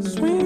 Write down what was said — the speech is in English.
Sweet.